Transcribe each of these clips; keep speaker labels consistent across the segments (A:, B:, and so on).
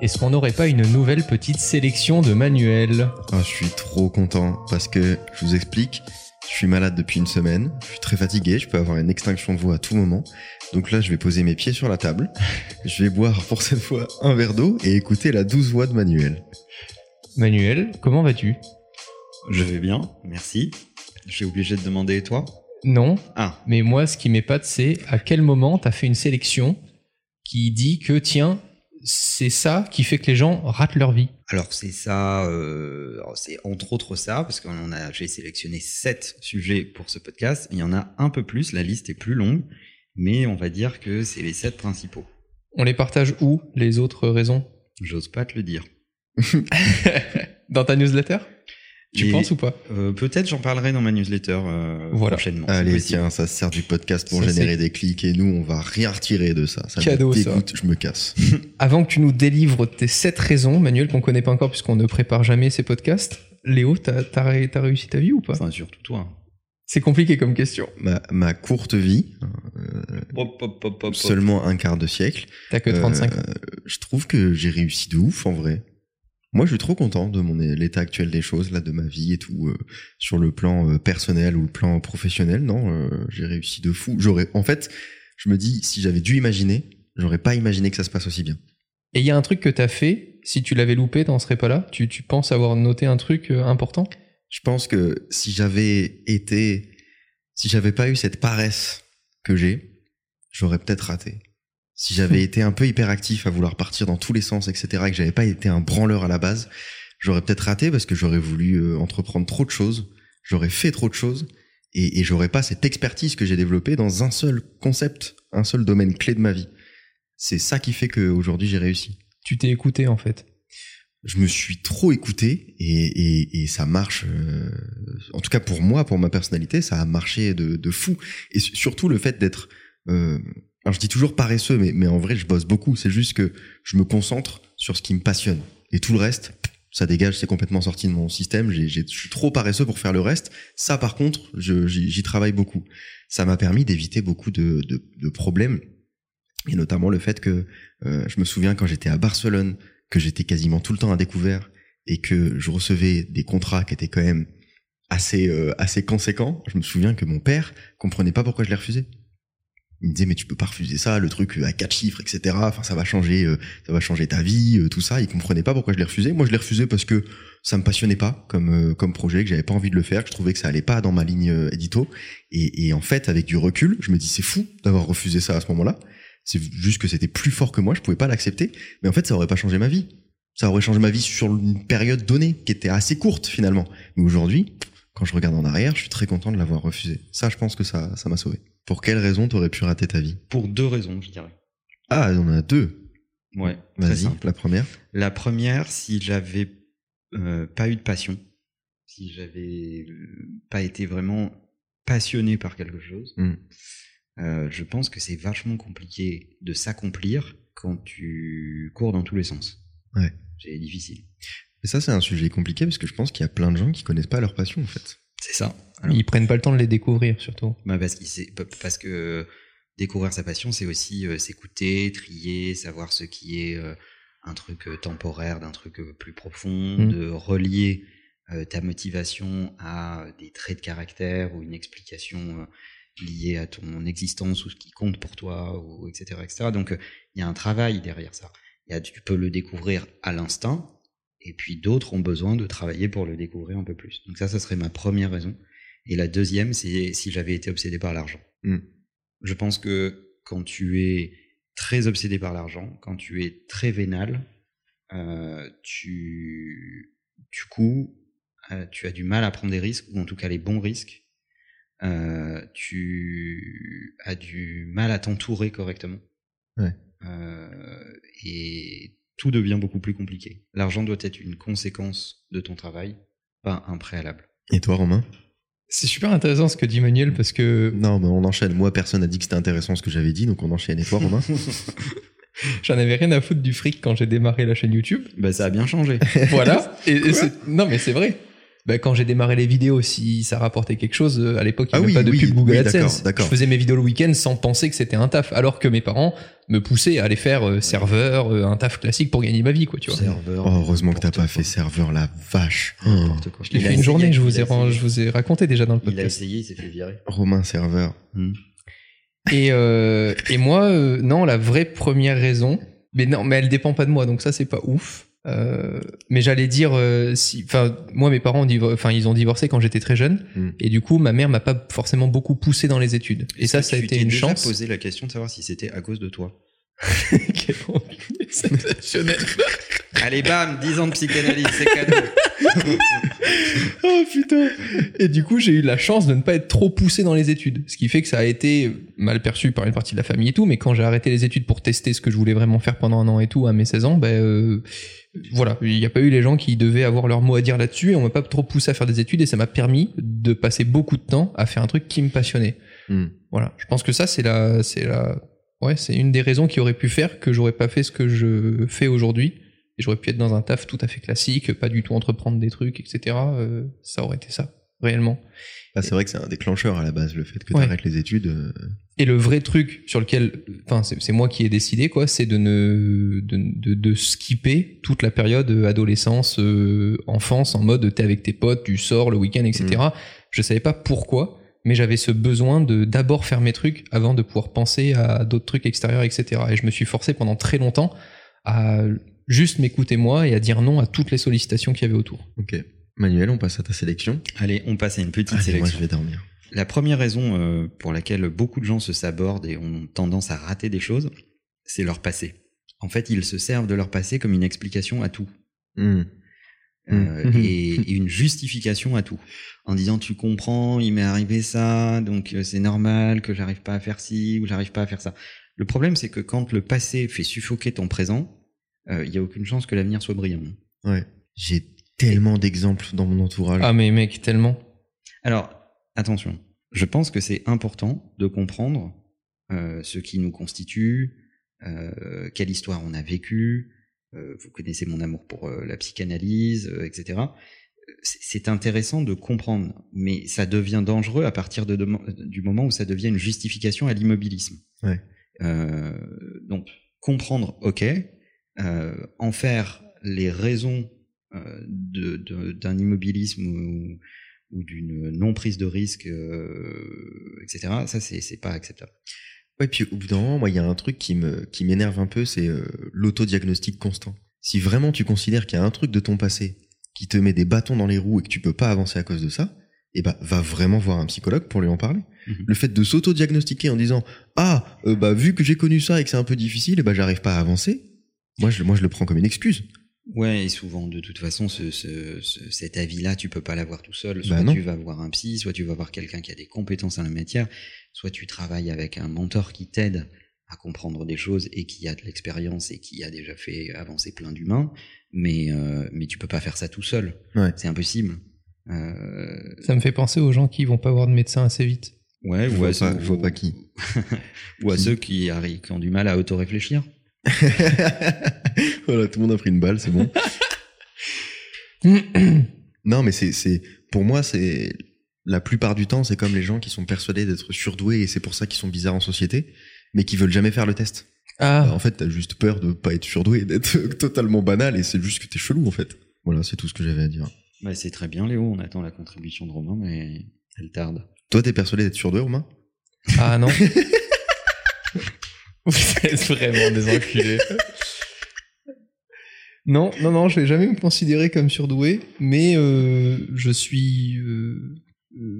A: Est-ce qu'on n'aurait pas une nouvelle petite sélection de manuels?
B: Ah, je suis trop content parce que je vous explique, suis malade depuis une semaine, je suis très fatigué, je peux avoir une extinction de voix à tout moment. Donc là, je vais poser mes pieds sur la table, je vais boire pour cette fois un verre d'eau et écouter la douce voix de Manuel.
A: Manuel, comment vas-tu?
C: Je vais bien, merci. J'ai obligé de demander et toi?
A: Non,
C: Ah,
A: mais moi, ce qui m'épate, c'est à quel moment t'as fait une sélection qui dit que, tiens, c'est ça qui fait que les gens ratent leur vie.
C: alors c'est ça, euh, c'est entre autres ça, parce que a, j'ai sélectionné sept sujets pour ce podcast. Il y en a un peu plus, la liste est plus longue, mais on va dire que c'est les sept principaux.
A: On les partage où, les autres raisons?
C: J'ose pas te le dire.
A: Dans ta newsletter? Tu penses ou pas?
C: Euh, Peut-être j'en parlerai dans ma newsletter euh,
A: Voilà.
C: prochainement.
B: Allez,
C: possible.
B: tiens, ça se sert du podcast pour
A: Ça,
B: générer des clics et nous, on va rien retirer de ça. Ça
A: Cadeau,
B: me
A: ça.
B: dégoûte, je me casse.
A: Avant que tu nous délivres tes sept raisons, Manuel, qu'on connaît pas encore puisqu'on ne prépare jamais ces podcasts, Léo, t'as t'as réussi ta vie ou pas?
C: Enfin, surtout toi.
A: C'est compliqué comme question.
B: Ma, ma courte vie,
C: Hop, hop, hop, hop,
B: seulement un quart de siècle,
A: T'as que 35 ans.
B: Euh, je trouve que j'ai réussi de ouf en vrai. Moi, je suis trop content de mon l'état actuel des choses, là, de ma vie et tout, euh, sur le plan euh, personnel ou le plan professionnel. Non, euh, j'ai réussi de fou. J'aurais, en fait, je me dis, si j'avais dû imaginer, j'aurais pas imaginé que ça se passe aussi bien.
A: Et il y a un truc que t'as fait, si tu l'avais loupé, t'en serais pas là tu, tu penses avoir noté un truc important?
B: Je pense que si j'avais été, si j'avais pas eu cette paresse que j'ai, j'aurais peut-être raté. Si j'avais été un peu hyperactif à vouloir partir dans tous les sens, etc., et que j'avais pas été un branleur à la base, j'aurais peut-être raté parce que j'aurais voulu euh, entreprendre trop de choses, j'aurais fait trop de choses, et, et j'aurais pas cette expertise que j'ai développée dans un seul concept, un seul domaine clé de ma vie. C'est ça qui fait qu'aujourd'hui j'ai réussi
A: Tu t'es écouté en fait?
B: je me suis trop écouté et, et, et ça marche. euh, en tout cas pour moi, pour ma personnalité, ça a marché de, de fou. Et su- surtout le fait d'être. euh, alors je dis toujours paresseux, mais, en vrai je bosse beaucoup. C'est juste que je me concentre sur ce qui me passionne et tout le reste. Ça dégage, c'est complètement sorti de mon système. J'ai, je suis trop paresseux pour faire le reste. Ça, par contre, j'y, travaille beaucoup. Ça m'a permis d'éviter beaucoup de problèmes, et notamment le fait que euh, je me souviens quand j'étais à Barcelone, que j'étais quasiment tout le temps à découvert et que je recevais des contrats qui étaient quand même assez euh, assez conséquents. Je me souviens que mon père comprenait pas pourquoi je les refusais. Il me disait mais tu peux pas refuser ça, le truc à quatre chiffres, etc. Enfin ça va changer, euh, ça va changer ta vie, euh, tout ça. Il comprenait pas pourquoi je les refusais. Moi je les refusais parce que ça me passionnait pas comme euh, comme projet, que j'avais pas envie de le faire, que je trouvais que ça allait pas dans ma ligne euh, édito. Et, et en fait avec du recul, je me dis c'est fou d'avoir refusé ça à ce moment-là. C'est juste que c'était plus fort que moi, je pouvais pas l'accepter. Mais en fait ça aurait pas changé ma vie. Ça aurait changé ma vie sur une période donnée qui était assez courte finalement. Mais aujourd'hui, quand je regarde en arrière, je suis très content de l'avoir refusé. Ça, je pense que ça, ça m'a sauvé. Pour quelle raison t'aurais pu rater ta vie
C: Pour deux raisons, je dirais.
B: Ah, on en a deux.
C: Ouais,
B: Vas-y, la première.
C: La première, si j'avais euh, pas eu de passion, si j'avais euh, pas été vraiment passionné par quelque chose,
B: Mm.
C: euh, je pense que c'est vachement compliqué de s'accomplir quand tu cours dans tous les sens.
B: Ouais.
C: C'est difficile.
B: Et ça, c'est un sujet compliqué parce que je pense qu'il y a plein de gens qui connaissent pas leur passion en fait.
C: C'est ça. Alors,
A: Ils prennent pas le temps de les découvrir surtout.
C: bah, parce, parce que découvrir sa passion, c'est aussi euh, s'écouter, trier, savoir ce qui est euh, un truc euh, temporaire, d'un truc euh, plus profond,
A: Mm.
C: de relier euh, ta motivation à des traits de caractère ou une explication euh, liée à ton existence ou ce qui compte pour toi, ou etc. etc. Donc euh, il y a un travail derrière ça. Il y a, tu peux le découvrir à l'instinct, et puis d'autres ont besoin de travailler pour le découvrir un peu plus. Donc ça, ça serait ma première raison. Et la deuxième, c'est si j'avais été obsédé par l'argent.
B: Mm.
C: Je pense que quand tu es très obsédé par l'argent, quand tu es très vénal, euh, tu, du coup, euh, tu as du mal à prendre des risques, ou en tout cas les bons risques. Euh, tu as du mal à t'entourer correctement.
B: Ouais.
C: Et tout devient beaucoup plus compliqué. L'argent doit être une conséquence de ton travail, pas un préalable.
B: Et toi, Romain?
A: C'est super intéressant ce que dit Manuel parce que
B: Non, mais on enchaîne. Moi, personne n'a dit que c'était intéressant ce que j'avais dit, donc on enchaîne. Et toi, Romain
A: j'en avais rien à foutre du fric quand j'ai démarré la chaîne YouTube.
C: Bah, ça a bien changé.
A: voilà. Et, et c'est- non, mais c'est vrai. Bah, quand j'ai démarré les vidéos, si ça rapportait quelque chose, euh, à l'époque, il n'y
B: Ah
A: avait
B: oui,
A: pas de
B: oui,
A: pub Google
B: oui,
A: AdSense.
B: d'accord, d'accord.
A: Je faisais mes vidéos le week-end sans penser que c'était un taf, alors que mes parents me poussaient à aller faire euh, serveur, euh, un taf classique pour gagner ma vie, quoi, tu vois.
C: Serveur.
B: Oh, heureusement que t'as pas fait serveur, la vache.
C: Quoi.
A: Je l'ai fait une
C: essayé,
A: journée, je vous ai, je vous raconté déjà dans le
C: Il a
A: podcast.
C: essayé, il s'est fait virer.
B: Romain serveur.
C: Hmm.
A: Et, euh, et moi, euh, non, la vraie première raison, mais non, mais elle dépend pas de moi, donc ça c'est pas ouf. Euh, mais j'allais dire, euh, si, enfin, moi mes parents, enfin, ils ont divorcé quand j'étais très jeune,
B: Mm.
A: et du coup, ma mère m'a pas forcément beaucoup poussé dans les études. Et ça, ça a été une chance.
C: posé la question de savoir si c'était à cause de toi?
A: Quel sensationnel.
C: Allez, bam, 10 ans de psychanalyse, c'est cadeau.
A: Oh putain Et du coup, j'ai eu la chance de ne pas être trop poussé dans les études. Ce qui fait que ça a été mal perçu par une partie de la famille et tout, mais quand j'ai arrêté les études pour tester ce que je voulais vraiment faire pendant un an et tout, à mes 16 ans, ben euh, voilà, il n'y a pas eu les gens qui devaient avoir leur mot à dire là-dessus et on m'a pas trop poussé à faire des études et ça m'a permis de passer beaucoup de temps à faire un truc qui me passionnait.
B: Hmm.
A: Voilà, je pense que ça c'est la c'est la ouais, c'est une des raisons qui aurait pu faire que j'aurais pas fait ce que je fais aujourd'hui et j'aurais pu être dans un taf tout à fait classique, pas du tout entreprendre des trucs, etc. Euh, ça aurait été ça, réellement.
B: Ah, c'est vrai que c'est un déclencheur à la base, le fait que
A: Ouais.
B: t'arrêtes les études. euh,
A: Et le vrai truc sur lequel, enfin, c'est moi qui ai décidé, quoi, c'est de ne, de, de, de skipper toute la période euh, adolescence, euh, enfance, en mode t'es avec tes potes, tu sors le week-end, etc.
B: Mm.
A: Je savais pas pourquoi, mais j'avais ce besoin de d'abord faire mes trucs avant de pouvoir penser à d'autres trucs extérieurs, etc. Et je me suis forcé pendant très longtemps à juste m'écouter moi et à dire non à toutes les sollicitations qu'il y avait autour.
B: Ok. Manuel, on passe à ta sélection.
C: Allez, on passe à une petite
B: Allez, moi,
C: sélection.
B: je vais dormir.
C: La première raison euh, pour laquelle beaucoup de gens se sabordent et ont tendance à rater des choses, c'est leur passé. En fait, ils se servent de leur passé comme une explication à tout.
B: Hmm.
C: Euh,
B: Mhm.
C: et, et une justification à tout. En disant tu comprends, il m'est arrivé ça, donc euh, c'est normal que j'arrive pas à faire ci ou j'arrive pas à faire ça. Le problème c'est que quand le passé fait suffoquer ton présent, il y a aucune chance que l'avenir soit brillant.
B: Ouais. J'ai tellement d'exemples dans mon entourage.
A: Ah mais mec, tellement.
C: Alors attention, je pense que c'est important de comprendre euh, ce qui nous constitue, euh, quelle histoire on a vécue. Euh, vous connaissez mon amour pour euh, la psychanalyse, euh, etc. C'est- intéressant de comprendre, mais ça devient dangereux à partir de du moment où ça devient une justification à l'immobilisme.
B: Ouais.
C: Euh, donc comprendre, ok, euh, en faire les raisons euh, d'un immobilisme ou, ou d'une non prise de risque, euh, etc. Ça c'est pas acceptable.
B: Ouais, puis au bout d'un moment, moi, il y a un truc qui me qui m'énerve un peu, c'est euh, l'autodiagnostic constant. Si vraiment tu considères qu'il y a un truc de ton passé qui te met des bâtons dans les roues et que tu peux pas avancer à cause de ça, eh ben, va vraiment voir un psychologue pour lui en parler.
C: Mhm.
B: Le fait de s'auto-diagnostiquer en disant ah euh, bah vu que j'ai connu ça et que c'est un peu difficile, eh ben j'arrive pas à avancer. Moi, je, moi, je le prends comme une excuse.
C: Ouais, et souvent, de toute façon, ce, ce, ce- cet avis-là, tu peux pas l'avoir tout seul. Soit
B: Bah
C: tu vas voir un psy, soit tu vas voir quelqu'un qui a des compétences en la matière, soit tu travailles avec un mentor qui t'aide à comprendre des choses et qui a de l'expérience et qui a déjà fait avancer plein d'humains. Mais, euh, mais tu peux pas faire ça tout seul.
B: Ouais.
C: C'est impossible. Euh,
A: Ça me fait penser aux gens qui vont pas voir de médecin assez vite.
C: ouais,
B: Je
C: ou
B: vois
C: à
B: pas-
C: ceux-
B: je vois pas qui.
C: ou à
B: Qui
C: ceux qui, arri- qui ont du mal à auto-réfléchir.
B: voilà, tout le monde a pris une balle, c'est bon. non, mais c'est, c'est, pour moi, c'est, la plupart du temps, c'est comme les gens qui sont persuadés d'être surdoués et c'est pour ça qu'ils sont bizarres en société, mais qui veulent jamais faire le test. Bah,
A: Ah,
B: en fait, t'as juste peur de pas être surdoué, d'être totalement banal et c'est juste que t'es chelou, en fait. Voilà, c'est tout ce que j'avais à dire.
C: Bah, c'est très bien, Léo. On attend la contribution de Romain, mais elle tarde.
B: Toi, t'es persuadé d'être surdoué, Romain?
A: ah non. Vous êtes vraiment des enculés. Non, non, non, je vais jamais me considérer comme surdoué, mais euh, je suis, euh,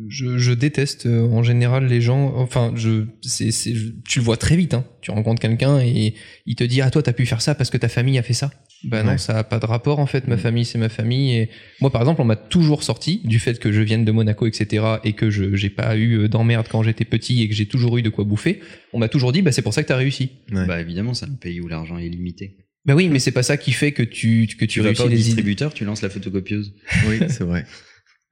A: je, je déteste euh, en général les gens. Enfin, je, c'est, c'est, tu le vois très vite. Hein. Tu rencontres quelqu'un et il te dit ah toi t'as pu faire ça parce que ta famille a fait ça. Bah non,
B: Ouais.
A: ça a pas de rapport en fait. Ma
B: Mm.
A: famille c'est ma famille et moi par exemple on m'a toujours sorti du fait que je vienne de Monaco etc et que je j'ai pas eu euh, d'emmerde quand j'étais petit et que j'ai toujours eu de quoi bouffer. On m'a toujours dit bah c'est pour ça que t'as réussi.
B: Ouais.
C: Bah évidemment, c'est un pays où l'argent est limité.
A: Bah oui, mais c'est pas ça qui fait que tu que tu,
C: Tu vas
A: réussis
C: pas au
A: les
C: distributeur, tu lances la photocopieuse.
B: oui, c'est vrai.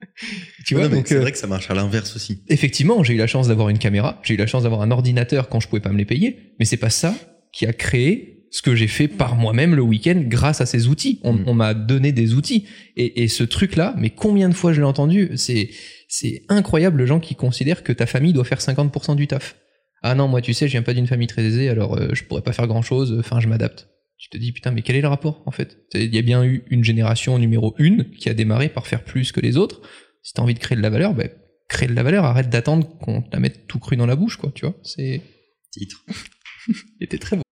A: Tu vois, donc,
B: c'est
A: euh,
B: vrai que ça marche à l'inverse aussi.
A: effectivement, j'ai eu la chance d'avoir une caméra, j'ai eu la chance d'avoir un ordinateur quand je pouvais pas me les payer, mais c'est pas ça qui a créé ce que j'ai fait par moi-même le week-end grâce à ces outils. On,
B: Mm.
A: on m'a donné des outils. Et, et ce truc-là, mais combien de fois je l'ai entendu C'est c'est incroyable, le gens qui considèrent que ta famille doit faire 50% du taf. Ah non, moi tu sais, je viens pas d'une famille très aisée, alors euh, je pourrais pas faire grand-chose, enfin je m'adapte. Tu te dis, putain, mais quel est le rapport en fait? Il y a bien eu une génération numéro une qui a démarré par faire plus que les autres. Si t'as envie de créer de la valeur, ben, crée de la valeur, arrête d'attendre qu'on te la mette tout cru dans la bouche, quoi, tu vois. C'est.
C: Titre.
A: Il était très beau.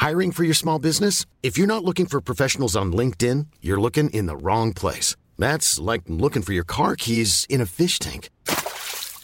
D: Hiring for your small business? If you're not looking for professionals on LinkedIn, you're looking in the wrong place. That's like looking for your car keys in a fish tank.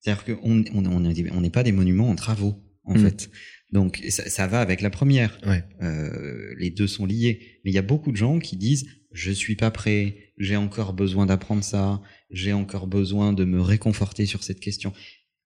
C: C'est-à-dire qu'on on, on est- on n'est pas des monuments en travaux, en
B: Mm.
C: fait. Donc ça, ça va avec la première.
B: Ouais.
C: Euh, les deux sont liés. Mais il y a beaucoup de gens qui disent je suis pas prêt, j'ai encore besoin d'apprendre ça, j'ai encore besoin de me réconforter sur cette question.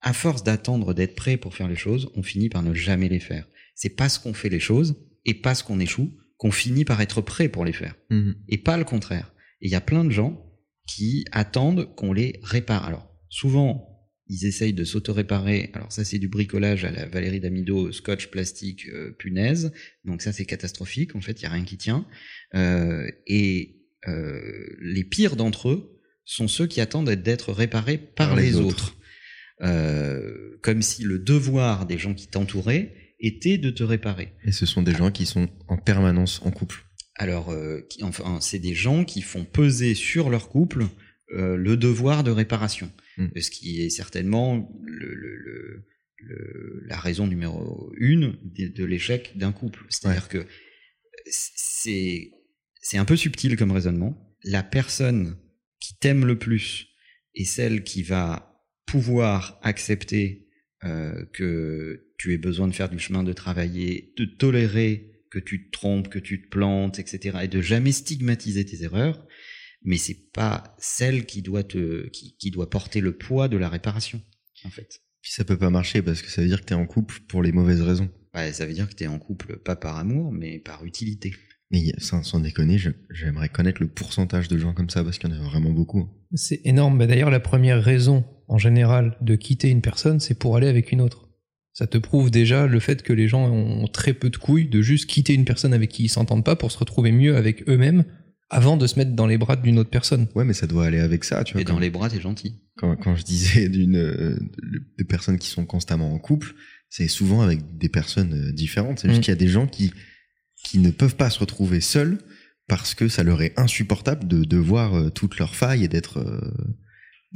C: À force d'attendre d'être prêt pour faire les choses, on finit par ne jamais les faire. C'est parce qu'on fait les choses et parce qu'on échoue qu'on finit par être prêt pour les faire
B: Mhm.
C: et pas le contraire. Et il y a plein de gens qui attendent qu'on les répare. Alors, souvent, ils essayent de s'auto-réparer. Alors ça, c'est du bricolage à la Valérie Damido, scotch, plastique, euh, punaise. Donc ça, c'est catastrophique. En fait, il y a rien qui tient. Euh, et euh, les pires d'entre eux sont ceux qui attendent d'être réparés par,
B: Par les
C: les,
B: autres.
C: autres. Comme si le devoir des gens qui t'entouraient était de te réparer.
B: Et ce sont des gens qui sont en permanence en couple.
C: Alors, euh, qui- enfin, c'est des gens qui font peser sur leur couple euh, le devoir de réparation,
B: Mm.
C: ce qui est certainement le, le- le- le- la raison numéro une de, de l'échec d'un couple. C'est-à-dire que c'est c'est un peu subtil comme raisonnement. La personne qui t'aime le plus est celle qui va pouvoir accepter euh, que tu aies besoin de faire du chemin, de travailler, de tolérer que tu te trompes, que tu te plantes, etc. et de jamais stigmatiser tes erreurs, mais c'est pas celle qui doit te, qui, qui doit porter le poids de la réparation, en fait.
B: Puis ça peut pas marcher parce que ça veut dire que t'es en couple pour les mauvaises raisons.
C: Ouais, ça veut dire que tu es en couple pas par amour, mais par utilité.
B: Mais sans, sans déconner, j'aimerais connaître le pourcentage de gens comme ça parce qu'il y en a vraiment beaucoup. hein.
A: C'est énorme. Mais D'ailleurs, la première raison, en général, de quitter une personne, c'est pour aller avec une autre. Ça te prouve déjà le fait que les gens ont très peu de couilles de juste quitter une personne avec qui ils s'entendent pas pour se retrouver mieux avec eux-mêmes avant de se mettre dans les bras d'une autre personne.
B: Ouais, mais ça doit aller avec ça, tu vois.
C: Et dans les bras, t'es gentil.
B: quand, quand je disais d'une euh, des personnes qui sont constamment en couple, c'est souvent avec des personnes euh, différentes. C'est juste
A: Mm.
B: qu'il y a des gens qui qui ne peuvent pas se retrouver seuls parce que ça leur est insupportable de, de voir euh, toutes leurs failles et d'être euh,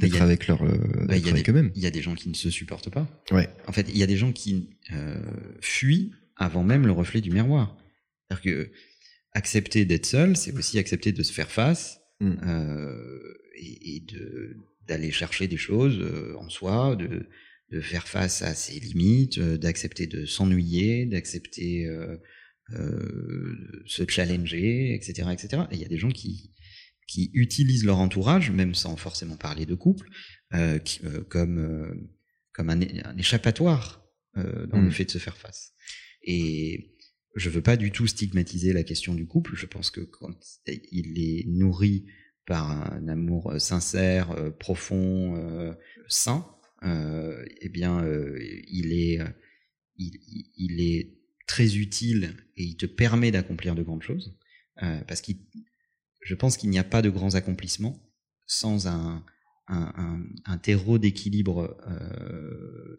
C: Mais
B: d'être avec leur
C: Bah, y a
B: avec eux-mêmes.
C: Il y a des gens qui ne se supportent pas.
B: Ouais.
C: En fait, il y a des gens qui euh, fuient avant même le reflet du miroir. C'est-à-dire que accepter d'être seul, c'est aussi accepter de se faire face
B: Mm.
C: euh, et, et de d'aller chercher des choses euh, en soi, de, de faire face à ses limites, euh, d'accepter de s'ennuyer, d'accepter euh, euh, se challenger, etc., etc. Et il y a des gens qui qui utilisent leur entourage, même sans forcément parler de couple, euh, qui- euh, comme euh, comme un, un échappatoire euh, dans
B: Mm.
C: le fait de se faire face. Et je veux pas du tout stigmatiser la question du couple. Je pense que quand il est nourri par un amour euh, sincère, euh, profond, euh, sain, euh, eh bien, il est, très utile et il te permet d'accomplir de grandes choses. Parce que je pense qu'il n'y a pas de grands accomplissements sans un, terreau d'équilibre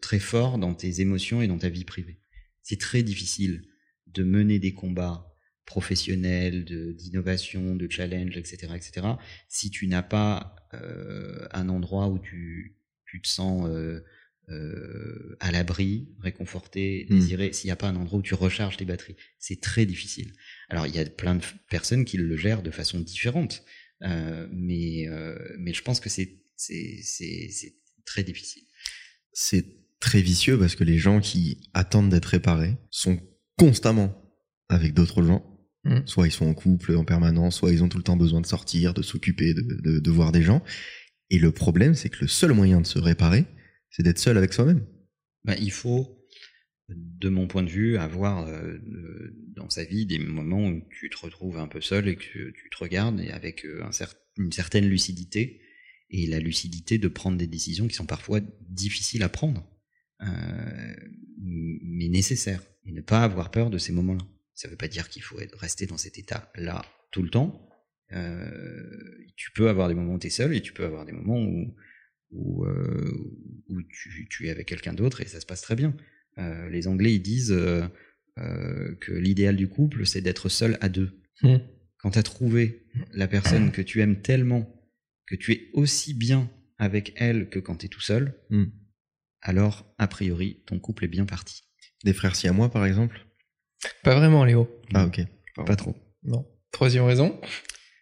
C: très fort dans tes émotions et dans ta vie privée. C'est très difficile de mener des combats professionnels, d'innovation, de, challenge, etc., etc., si tu n'as pas euh, un endroit où tu, tu te sens euh, euh, à l'abri, réconforté,
B: Mm.
C: désiré, s'il n'y a pas un endroit où tu recharges tes batteries. C'est très difficile. Alors, il y a plein de personnes qui le gèrent de façon différente, mais, mais je pense que c'est très difficile.
B: C'est très vicieux parce que les gens qui attendent d'être réparés sont constamment avec d'autres gens.
A: Mm.
B: Soit ils sont en couple en permanence, soit ils ont tout le temps besoin de sortir, de s'occuper, de, de, de voir des gens. Et le problème, c'est que le seul moyen de se réparer, c'est d'être seul avec soi-même.
C: Ben, il faut, de mon point de vue, avoir euh, euh, dans sa vie des moments où tu te retrouves un peu seul et que tu te regardes et avec euh, un cer- une certaine lucidité et la lucidité de prendre des décisions qui sont parfois difficiles à prendre, mais nécessaires et ne pas avoir peur de ces moments-là. Ça ne veut pas dire qu'il faut rester dans cet état-là tout le temps. Euh, tu peux avoir des moments où tu es seul et tu peux avoir des moments où, où, euh, où tu, tu es avec quelqu'un d'autre et ça se passe très bien. Euh, les Anglais ils disent euh, euh, que l'idéal du couple c'est d'être seul à deux.
A: Hmm.
C: Quand tu as trouvé la personne que tu aimes tellement que tu es aussi bien avec elle que quand tu es tout seul,
B: Hmm.
C: Alors a priori ton couple est bien parti.
B: Des frères siamois, par exemple?
A: Pas vraiment, Léo.
B: Ah, ok.
C: Pas trop.
A: Non. Troisième raison?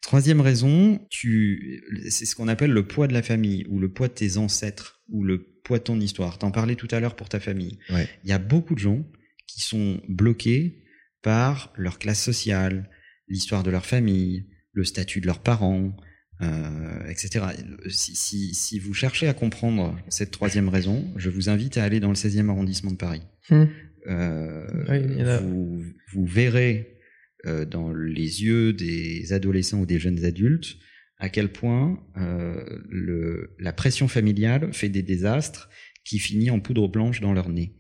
C: Troisième raison, tu, c'est ce qu'on appelle le poids de la famille ou le poids de tes ancêtres ou le poids de ton histoire. T'en parlais tout à l'heure pour ta famille.
B: Ouais.
C: Il y a beaucoup de gens qui sont bloqués par leur classe sociale, l'histoire de leur famille, le statut de leurs parents, euh, etc. Si, si, si vous cherchez à comprendre cette troisième raison, je vous invite à aller dans le 16e arrondissement de Paris.
A: Hmm.
C: Euh,
A: Oui, il y en a.
C: vous, vous verrez euh, dans les yeux des adolescents ou des jeunes adultes à quel point euh, le, la pression familiale fait des désastres qui finit en poudre blanche dans leur nez.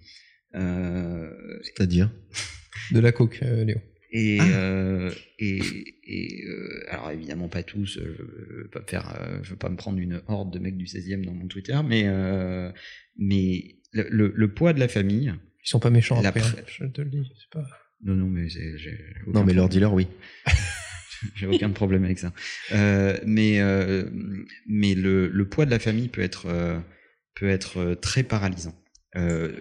C: Euh,
B: C'est-à-dire?
A: De la coke, euh, Léo.
C: Et,
B: Ah.
C: euh, et, et euh, alors évidemment pas tous, euh, je veux pas me faire, euh, je veux pas me prendre une horde de mecs du 16e dans mon Twitter, mais euh, mais le, le, le poids de la famille,
A: Ils sont pas méchants
C: La
A: après, hein, je te le dis. C'est pas...
C: non non mais j'ai, j'ai aucun
B: Non, mais leur dealer, oui.
C: J'ai aucun problème avec ça. Euh, mais euh, mais le, le poids de la famille peut être euh, peut être euh, très paralysant. Euh,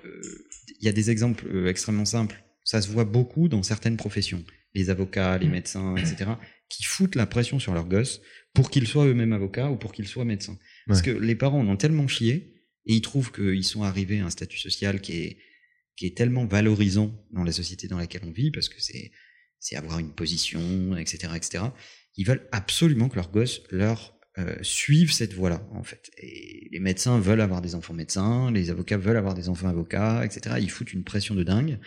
C: Il y a des exemples euh, extrêmement simples. Ça se voit beaucoup dans certaines professions, les avocats, les médecins, etc., qui foutent la pression sur leurs gosses pour qu'ils soient eux-mêmes avocats ou pour qu'ils soient médecins. Parce que les parents en ont tellement chié et ils trouvent qu'ils sont arrivés à un statut social qui est qui est tellement valorisant dans la société dans laquelle on vit parce que c'est c'est avoir une position, etc., etc. Ils veulent absolument que leurs gosses leur euh, suivent cette voie-là, en fait. Et les médecins veulent avoir des enfants médecins, les avocats veulent avoir des enfants avocats, etc. Ils foutent une pression de dingue.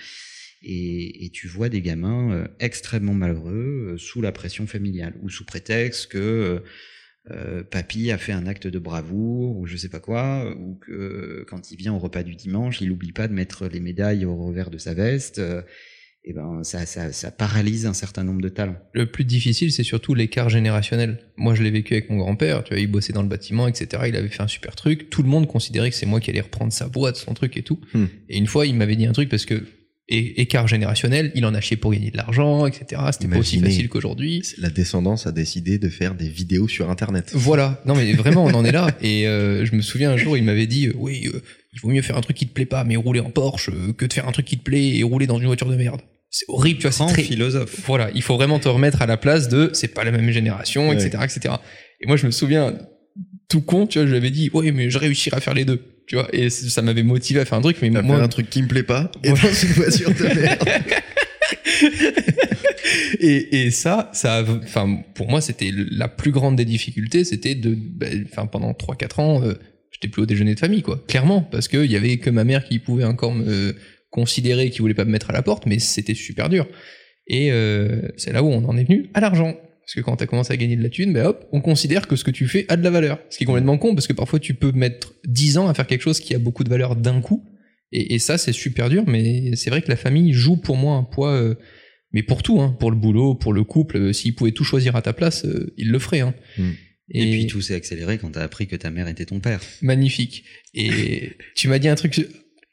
C: Et, et tu vois des gamins euh, extrêmement malheureux euh, sous la pression familiale ou sous prétexte que euh, papy a fait un acte de bravoure ou je sais pas quoi, ou que euh, quand il vient au repas du dimanche, il n'oublie pas de mettre les médailles au revers de sa veste. euh, et ben ça, ça, ça paralyse un certain nombre de talents.
A: Le plus difficile, c'est surtout l'écart générationnel. Moi, je l'ai vécu avec mon grand-père. Tu vois, il bossait dans le bâtiment, etc. Il avait fait un super truc. Tout le monde considérait que c'est moi qui allais reprendre sa boîte, son truc et tout.
B: Hmm.
A: Et une fois, il m'avait dit un truc parce que é- écart générationnel, il en a chié pour gagner de l'argent, etc. C'était pas aussi facile qu'aujourd'hui.
B: La descendance a décidé de faire des vidéos sur Internet.
A: Voilà. Non, mais vraiment, on en est là. Et euh, je me souviens un jour, il m'avait dit, euh, oui, euh, il vaut mieux faire un truc qui te plaît pas, mais rouler en Porsche, euh, que de faire un truc qui te plaît et rouler dans une voiture de merde. C'est horrible, tu vois. C'est très,
C: philosophe.
A: voilà, il faut vraiment te remettre à la place de c'est pas la même génération,
B: Ouais.
A: etc., etc. Et moi, je me souviens, tout con, tu vois, je lui avais dit, ouais, mais je réussirai à faire les deux, tu vois, et ça m'avait motivé à faire un truc, mais moi,
B: un truc qui me plaît pas et
A: Ouais.
B: dans une voiture de merde.
A: et, et ça, ça, enfin, pour moi, c'était la plus grande des difficultés, c'était de, ben, enfin, pendant 3-4 ans, euh, j'étais plus au déjeuner de famille, quoi, clairement, parce que il y avait que ma mère qui pouvait encore me considérer, qui voulait pas me mettre à la porte, mais c'était super dur. Et euh, c'est là où on en est venu à l'argent. Parce que quand t'as commencé à gagner de la thune, ben hop, on considère que ce que tu fais a de la valeur. Ce qui est complètement con, parce que parfois tu peux mettre 10 ans à faire quelque chose qui a beaucoup de valeur d'un coup. Et, et ça, c'est super dur, mais c'est vrai que la famille joue pour moi un poids, euh, mais pour tout, hein, pour le boulot, pour le couple. euh, S'ils pouvaient tout choisir à ta place, euh, ils le feraient. Hein.
B: Mm.
C: Et, puis tout s'est accéléré quand t'as appris que ta mère était ton père.
A: magnifique. Et tu m'as dit un truc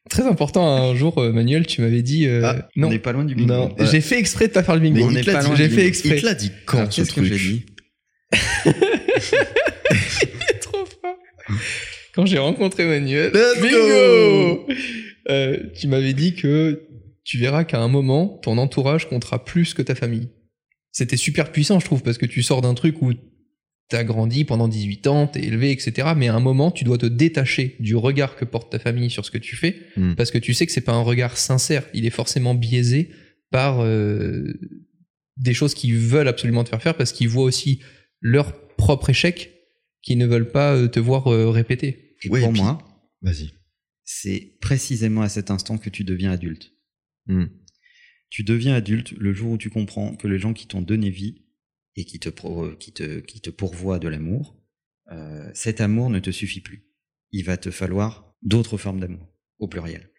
A: très important un jour, euh, Manuel. Tu m'avais dit euh,
B: Ah,
A: non,
C: On n'est pas loin du bingo.
B: Non. Ouais.
A: j'ai fait exprès de pas faire le bingo.
B: Mais
C: on n'est pas loin
A: j'ai
C: du
A: fait
C: bingo.
A: exprès.
B: Il te l'a dit quand
C: Alors,
B: ce
C: qu'est-ce que
B: truc
C: dit
A: trop fort. Quand j'ai rencontré Manuel,
B: Let's
A: bingo Euh, Tu m'avais dit que tu verras qu'à un moment, ton entourage comptera plus que ta famille. C'était super puissant, je trouve, parce que tu sors d'un truc où t'as grandi pendant 18 ans, t'es élevé, etc. Mais à un moment, tu dois te détacher du regard que porte ta famille sur ce que tu fais,
B: Mm.
A: parce que tu sais que c'est pas un regard sincère. Il est forcément biaisé par euh, des choses qu'ils veulent absolument te faire faire, parce qu'ils voient aussi leur propre échec qu'ils ne veulent pas euh, te voir euh, répéter.
C: Et
B: Ouais,
C: pour
B: et puis-
C: moi,
B: Vas-y.
C: c'est précisément à cet instant que tu deviens adulte.
B: Hmm.
C: Tu deviens adulte le jour où tu comprends que les gens qui t'ont donné vie et qui te, pro- qui te, qui te pourvoient de l'amour, euh, cet amour ne te suffit plus. Il va te falloir d'autres formes d'amour, au pluriel.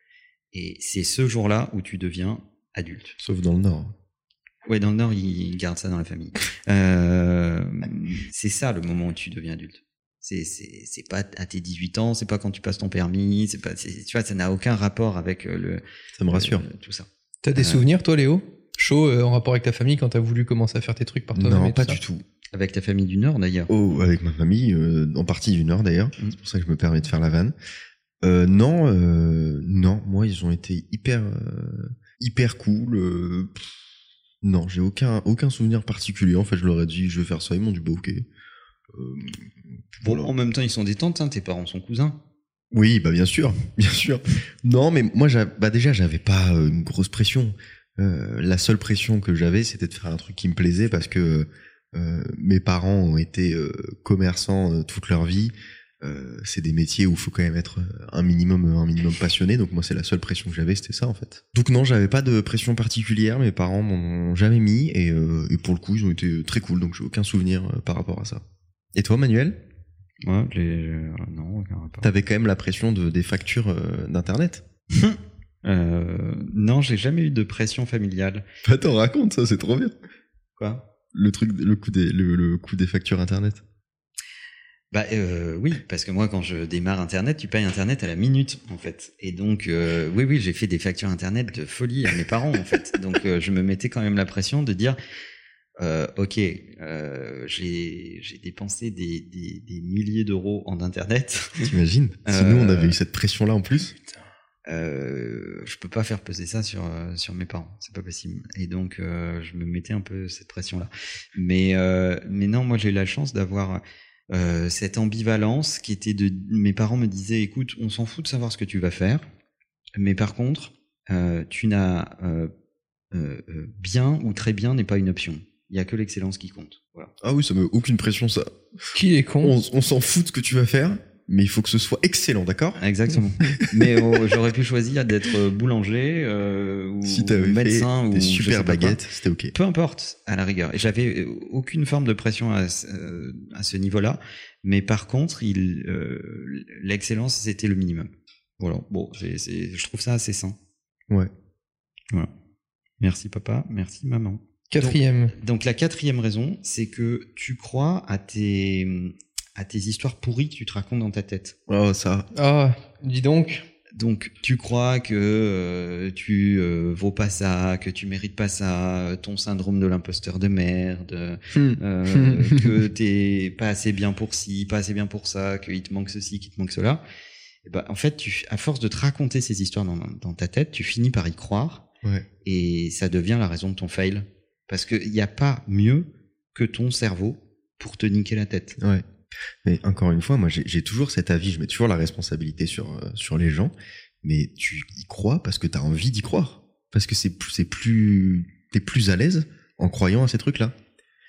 C: Et c'est ce jour-là où tu deviens adulte.
B: Sauf dans le Nord.
C: Ouais, dans le Nord, ils gardent ça dans la famille. Euh, c'est ça le moment où tu deviens adulte. C'est c'est c'est pas à tes 18 ans, c'est pas quand tu passes ton permis, c'est pas c'est- tu vois ça n'a aucun rapport avec euh, le
B: Ça me rassure.
C: le- tout ça.
A: T'as des
C: Euh.
A: souvenirs, toi, Léo? Chaud euh, en rapport avec ta famille quand t'as voulu commencer à faire tes trucs par toi-même
B: non,
A: tout
B: pas
A: ça
B: du tout.
C: Avec ta famille du Nord d'ailleurs.
B: Oh, avec ma famille, euh, en partie du Nord d'ailleurs.
C: Mm.
B: C'est pour ça que je me permets de faire la vanne. Euh, non, euh, non, moi ils ont été hyper, euh, hyper cool. euh, pff, non, j'ai aucun, aucun souvenir particulier. En fait, je leur ai dit, je vais faire ça. Ils m'ont dit, bah ok. Euh,
C: Bon,
B: voilà.
C: en même temps, ils sont des tantes, hein, tes parents sont cousins.
B: Oui, bah bien sûr, bien sûr. Non, mais moi, j'a- bah déjà, j'avais pas euh, une grosse pression. Euh, la seule pression que j'avais, c'était de faire un truc qui me plaisait parce que euh, mes parents ont été euh, commerçants toute leur vie. C'est des métiers où il faut quand même être un minimum, un minimum passionné. Donc moi, c'est la seule pression que j'avais, c'était ça en fait. Donc non, j'avais pas de pression particulière. Mes parents m'en ont jamais mis et, et pour le coup, ils ont été très cool. Donc j'ai aucun souvenir par rapport à ça. Et toi, Manuel,
C: Ouais, les, non,
B: t'avais quand même la pression de, des factures euh, d'internet.
C: Euh, non, j'ai jamais eu de pression familiale.
B: Bah t'en racontes ça, c'est trop bien.
C: Quoi?
B: Le truc, le coût des, le, des factures internet.
C: Bah euh, oui, parce que moi quand je démarre Internet, tu payes Internet à la minute en fait. Et donc euh, oui oui, j'ai fait des factures Internet de folie à mes parents en fait. Donc euh, je me mettais quand même la pression de dire euh, ok, euh, j'ai j'ai dépensé des, des, des milliers d'euros en Internet.
B: T'imagines? Si
C: Euh,
B: nous on avait eu cette pression là en plus.
C: Euh, je peux pas faire peser ça sur euh, sur mes parents, c'est pas possible. Et donc euh, je me mettais un peu cette pression là. Mais euh, mais non, moi j'ai eu la chance d'avoir euh, cette ambivalence qui était de mes parents me disaient écoute, on s'en fout de savoir ce que tu vas faire, mais par contre euh, tu n'as euh, euh, euh, bien ou très bien n'est pas une option. Il y a que l'excellence qui compte. Voilà.
B: Ah oui, ça me aucune pression ça.
A: Qui est con
B: On, on s'en fout de ce que tu vas faire, mais il faut que ce soit excellent, d'accord?
C: Exactement. mais oh, j'aurais pu choisir d'être boulanger euh, ou,
B: Si
C: ou
B: t'avais
C: médecin
B: fait
C: ou
B: super baguettes, c'était ok.
C: Peu importe, à la rigueur. Et j'avais euh, aucune forme de pression à, ce- euh, à ce niveau-là. Mais par contre, il, euh, l'excellence, c'était le minimum. Voilà. Bon, c'est, c'est, je trouve ça assez sain.
B: Ouais.
C: Voilà. Merci papa, merci maman.
A: Quatrième.
C: Donc la quatrième raison, c'est que tu crois à tes, à tes histoires pourries que tu te racontes dans ta tête.
B: Oh ça.
A: Ah, dis donc.
C: Donc tu crois que euh, tu euh, vaux pas ça, que tu mérites pas ça, euh, ton syndrome de l'imposteur de merde, euh, que t'es pas assez bien pour ci, pas assez bien pour ça, qu'il te manque ceci, qu'il te manque cela. Et ben en fait, tu, à force de te raconter ces histoires dans, dans ta tête, tu finis par y croire
B: Ouais.
C: et ça devient la raison de ton fail. Parce qu'il n'y a pas mieux que ton cerveau pour te niquer la tête.
B: Ouais. Mais encore une fois, moi j'ai toujours cet avis, je mets toujours la responsabilité sur, euh, sur les gens, mais tu y crois parce que t'as envie d'y croire. Parce que c'est plus, t'es plus à l'aise en croyant à ces trucs-là.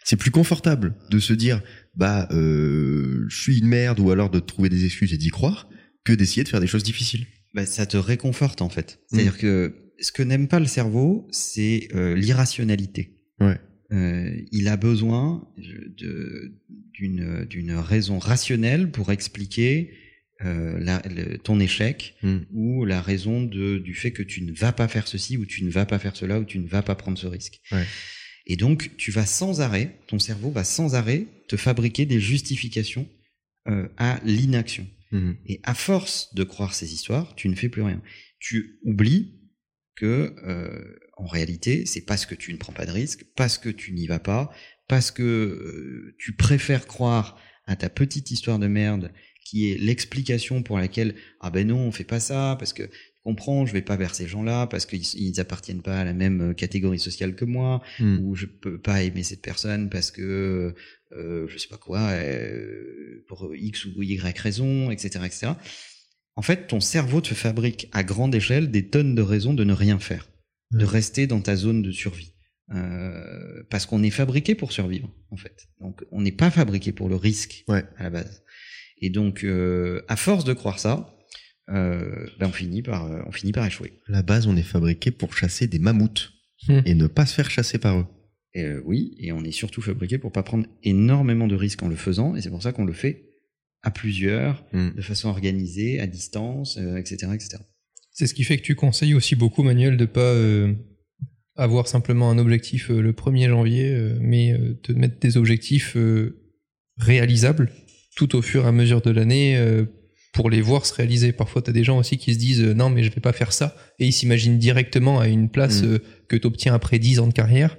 B: C'est plus confortable de se dire, bah, euh, je suis une merde ou alors de trouver des excuses et d'y croire que d'essayer de faire des choses difficiles.
C: Bah, ça te réconforte en fait. C'est-à-dire que ce que n'aime pas le cerveau, c'est euh, l'irrationalité.
B: Ouais.
C: Euh, il a besoin d'une raison rationnelle pour expliquer euh, la- le- ton échec
B: Mm.
C: ou la raison de, du fait que tu ne vas pas faire ceci ou tu ne vas pas faire cela ou tu ne vas pas prendre ce risque.
B: Ouais.
C: Et donc tu vas sans arrêt, ton cerveau va sans arrêt te fabriquer des justifications euh, à l'inaction.
B: Mhm.
C: Et à force de croire ces histoires, tu ne fais plus rien. Tu oublies que en réalité, c'est parce que tu ne prends pas de risque, parce que tu n'y vas pas, parce que euh, tu préfères croire à ta petite histoire de merde qui est l'explication pour laquelle ah ben non on fait pas ça parce que comprends, je vais pas vers ces gens-là parce qu'ils ils appartiennent pas à la même catégorie sociale que moi,
B: Hmm.
C: ou je peux pas aimer cette personne parce que euh, je sais pas quoi, euh, pour X ou Y raison, etc., etc. En fait, ton cerveau te fabrique à grande échelle des tonnes de raisons de ne rien faire, de rester dans ta zone de survie. Euh, parce qu'on est fabriqué pour survivre, en fait. Donc, on n'est pas fabriqué pour le risque
B: Ouais.
C: à la base. Et donc, euh, à force de croire ça, euh, ben on finit par, euh, on finit par échouer.
B: À la base, on est fabriqué pour chasser des mammouths
A: Hmm.
B: et ne pas se faire chasser par eux.
C: Et, euh, oui, et on est surtout fabriqué pour pas prendre énormément de risques en le faisant, et c'est pour ça qu'on le fait à plusieurs,
B: Hmm.
C: de façon organisée, à distance, euh, etc., etc.
A: C'est ce qui fait que tu conseilles aussi beaucoup, Manuel, de pas euh, avoir simplement un objectif euh, le 1er janvier, euh, mais de mettre des objectifs réalisables tout au fur et à mesure de l'année pour les voir se réaliser. Parfois, tu as des gens aussi qui se disent non, mais je vais pas faire ça, et ils s'imaginent directement à une place
B: Mm.
A: que tu obtiens après 10 ans de carrière,